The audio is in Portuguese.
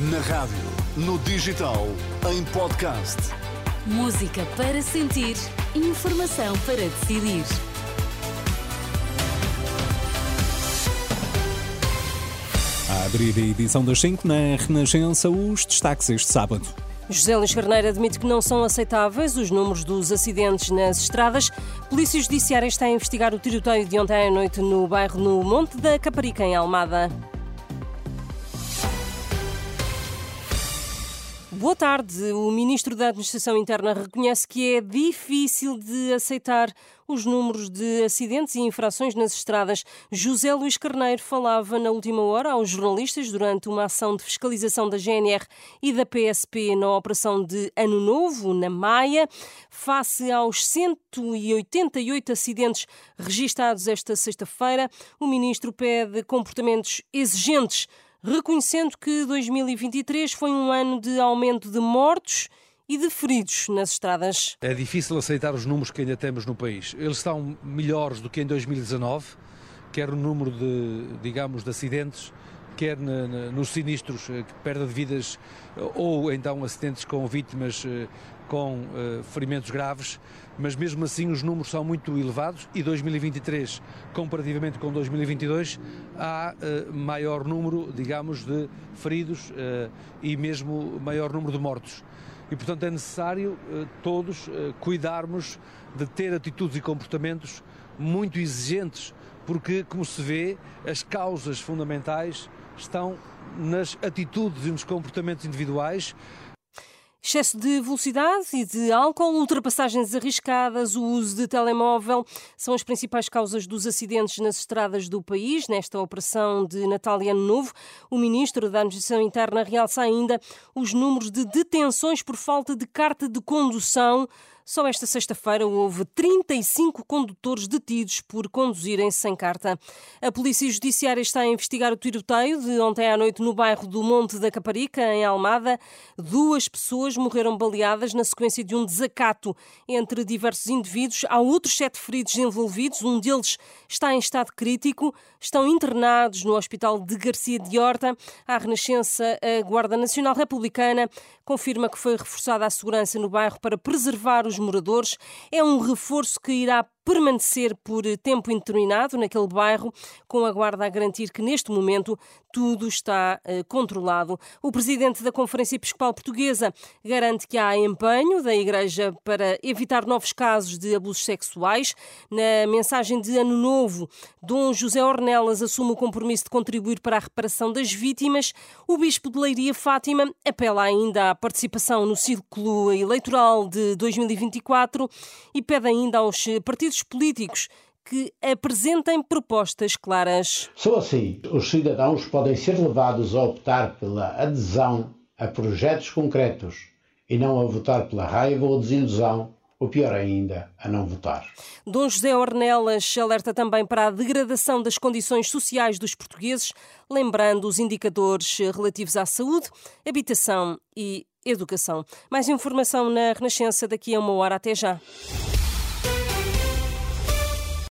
Na rádio, no digital, em podcast. Música para sentir, informação para decidir. A abrir a edição das 5 na Renascença, os destaques este sábado. José Luís Carneiro admite que não são aceitáveis os números dos acidentes nas estradas. Polícia Judiciária está a investigar o tiroteio de ontem à noite no bairro no Monte da Caparica, em Almada. Boa tarde. O Ministro da Administração Interna reconhece que é difícil de aceitar os números de acidentes e infrações nas estradas. José Luís Carneiro falava na última hora aos jornalistas durante uma ação de fiscalização da GNR e da PSP na operação de Ano Novo, na Maia, face aos 188 acidentes registados esta sexta-feira. O Ministro pede comportamentos exigentes reconhecendo que 2023 foi um ano de aumento de mortos e de feridos nas estradas. É difícil aceitar os números que ainda temos no país. Eles estão melhores do que em 2019, quer o número de, digamos, de acidentes, quer nos sinistros, eh, perda de vidas ou então acidentes com vítimas eh, com ferimentos graves, mas mesmo assim os números são muito elevados e 2023, comparativamente com 2022, há maior número, digamos, de feridos e mesmo maior número de mortos. E, portanto, é necessário todos cuidarmos de ter atitudes e comportamentos muito exigentes, porque, como se vê, as causas fundamentais estão nas atitudes e nos comportamentos individuais. Excesso de velocidade e de álcool, ultrapassagens arriscadas, o uso de telemóvel são as principais causas dos acidentes nas estradas do país. Nesta operação de Natal e Ano Novo, o Ministro da Administração Interna realça ainda os números de detenções por falta de carta de condução só esta sexta-feira houve 35 condutores detidos por conduzirem sem carta. A Polícia Judiciária está a investigar o tiroteio de ontem à noite no bairro do Monte da Caparica, em Almada. Duas pessoas morreram baleadas na sequência de um desacato entre diversos indivíduos. Há outros sete feridos envolvidos, um deles está em estado crítico. Estão internados no Hospital de Garcia de Horta. À Renascença, a Guarda Nacional Republicana confirma que foi reforçada a segurança no bairro para preservar os moradores. É um reforço que irá permanecer por tempo indeterminado naquele bairro, com a Guarda a garantir que neste momento tudo está uh, controlado. O presidente da Conferência Episcopal Portuguesa garante que há empenho da Igreja para evitar novos casos de abusos sexuais. Na mensagem de Ano Novo, Dom José Ornelas assume o compromisso de contribuir para a reparação das vítimas. O Bispo de Leiria Fátima apela ainda à participação no círculo eleitoral de 2024 e pede ainda aos partidos partidos políticos que apresentem propostas claras. Só assim os cidadãos podem ser levados a optar pela adesão a projetos concretos e não a votar pela raiva ou desilusão ou pior ainda, a não votar. Dom José Ornelas alerta também para a degradação das condições sociais dos portugueses, lembrando os indicadores relativos à saúde, habitação e educação. Mais informação na Renascença daqui a uma hora. Até já.